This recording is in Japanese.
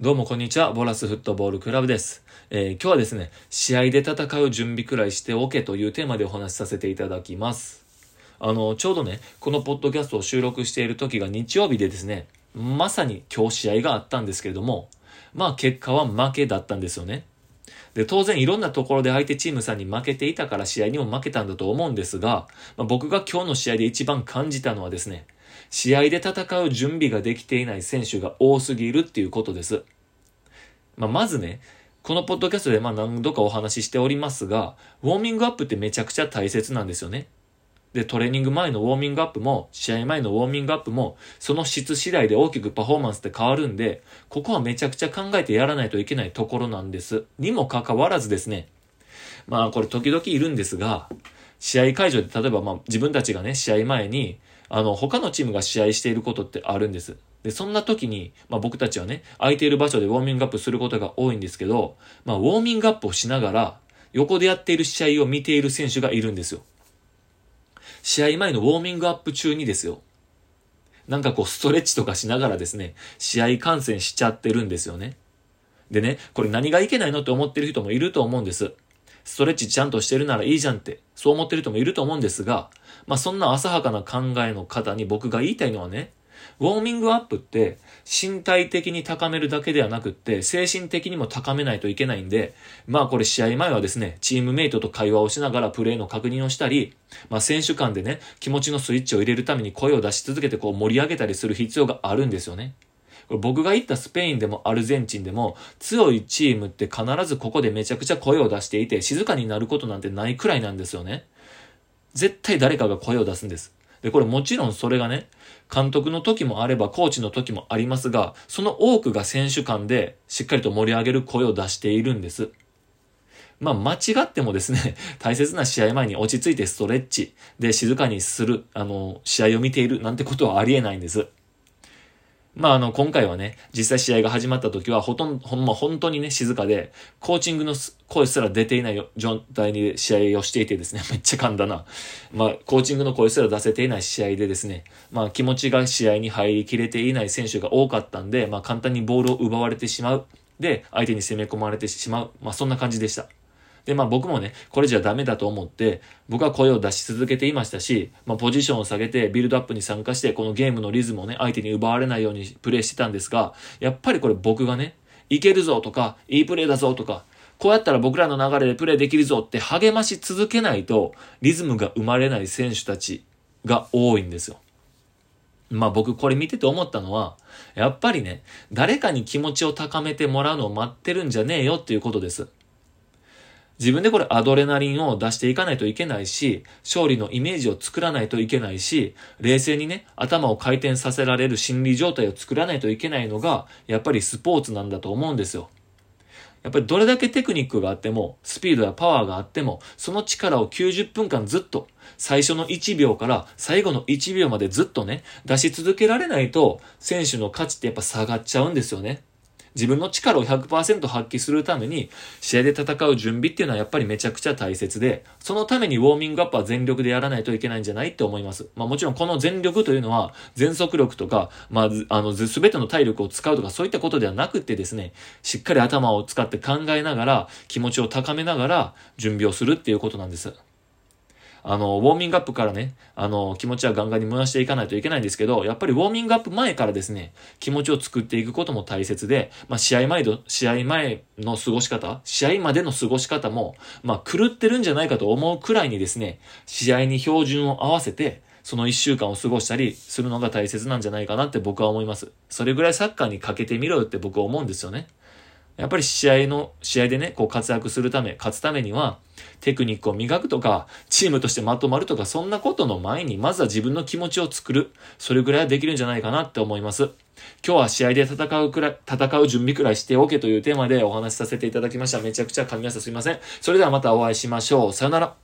どうもこんにちは。ボラスフットボールクラブです。えー今日はですね、試合で戦う準備くらいしておけというテーマでお話しさせていただきます。あの、ちょうどね、このポッドキャストを収録している時が日曜日でですね、まさに今日試合があったんですけれども、まあ結果は負けだったんですよね。で、当然いろんなところで相手チームさんに負けていたから試合にも負けたんだと思うんですが、まあ、僕が今日の試合で一番感じたのはですね、試合で戦う準備ができていない選手が多すぎるっていうことです。まあ、まずね、このポッドキャストでまあ何度かお話ししておりますが、ウォーミングアップってめちゃくちゃ大切なんですよね。で、トレーニング前のウォーミングアップも、試合前のウォーミングアップも、その質次第で大きくパフォーマンスって変わるんで、ここはめちゃくちゃ考えてやらないといけないところなんです。にもかかわらずですね、まあこれ時々いるんですが、試合会場で例えばまあ自分たちがね、試合前に、あの、他のチームが試合していることってあるんです。で、そんな時に、まあ僕たちはね、空いている場所でウォーミングアップすることが多いんですけど、まあウォーミングアップをしながら、横でやっている試合を見ている選手がいるんですよ。試合前のウォーミングアップ中にですよ。なんかこうストレッチとかしながらですね、試合観戦しちゃってるんですよね。でね、これ何がいけないのって思ってる人もいると思うんです。ストレッチちゃんとしてるならいいじゃんって、そう思ってる人もいると思うんですが、まあそんな浅はかな考えの方に僕が言いたいのはね、ウォーミングアップって身体的に高めるだけではなくって精神的にも高めないといけないんで、まあこれ試合前はですね、チームメイトと会話をしながらプレーの確認をしたり、まあ選手間でね、気持ちのスイッチを入れるために声を出し続けてこう盛り上げたりする必要があるんですよね。僕が行ったスペインでもアルゼンチンでも強いチームって必ずここでめちゃくちゃ声を出していて静かになることなんてないくらいなんですよね。絶対誰かが声を出すんです。で、これもちろんそれがね、監督の時もあればコーチの時もありますが、その多くが選手間でしっかりと盛り上げる声を出しているんです。まあ間違ってもですね、大切な試合前に落ち着いてストレッチで静かにする、あの、試合を見ているなんてことはありえないんです。まああの、今回はね、実際試合が始まった時はほとんど、ほんま本当にね、静かで、コーチングの声すら出ていない状態に試合をしていてですね、めっちゃ噛んだな。まあ、コーチングの声すら出せていない試合でですね、まあ気持ちが試合に入りきれていない選手が多かったんで、まあ簡単にボールを奪われてしまう。で、相手に攻め込まれてしまう。まあそんな感じでした。で、まあ僕もね、これじゃダメだと思って、僕は声を出し続けていましたし、まあポジションを下げてビルドアップに参加して、このゲームのリズムをね、相手に奪われないようにプレイしてたんですが、やっぱりこれ僕がね、いけるぞとか、いいプレーだぞとか、こうやったら僕らの流れでプレーできるぞって励まし続けないと、リズムが生まれない選手たちが多いんですよ。まあ僕これ見てて思ったのは、やっぱりね、誰かに気持ちを高めてもらうのを待ってるんじゃねえよっていうことです。自分でこれアドレナリンを出していかないといけないし、勝利のイメージを作らないといけないし、冷静にね、頭を回転させられる心理状態を作らないといけないのが、やっぱりスポーツなんだと思うんですよ。やっぱりどれだけテクニックがあっても、スピードやパワーがあっても、その力を90分間ずっと、最初の1秒から最後の1秒までずっとね、出し続けられないと、選手の価値ってやっぱ下がっちゃうんですよね。自分の力を100%発揮するために、試合で戦う準備っていうのはやっぱりめちゃくちゃ大切で、そのためにウォーミングアップは全力でやらないといけないんじゃないって思います。まあもちろんこの全力というのは、全速力とか、まあ、あの、ずすべての体力を使うとかそういったことではなくてですね、しっかり頭を使って考えながら、気持ちを高めながら準備をするっていうことなんです。あの、ウォーミングアップからね、あの、気持ちはガンガンに燃やしていかないといけないんですけど、やっぱりウォーミングアップ前からですね、気持ちを作っていくことも大切で、まあ、試合前の、試合前の過ごし方、試合までの過ごし方も、まあ、狂ってるんじゃないかと思うくらいにですね、試合に標準を合わせて、その一週間を過ごしたりするのが大切なんじゃないかなって僕は思います。それぐらいサッカーにかけてみろよって僕は思うんですよね。やっぱり試合の、試合でね、こう活躍するため、勝つためには、テクニックを磨くとか、チームとしてまとまるとか、そんなことの前に、まずは自分の気持ちを作る。それぐらいはできるんじゃないかなって思います。今日は試合で戦うくらい、戦う準備くらいしておけというテーマでお話しさせていただきました。めちゃくちゃ噛み合わせ。すいません。それではまたお会いしましょう。さよなら。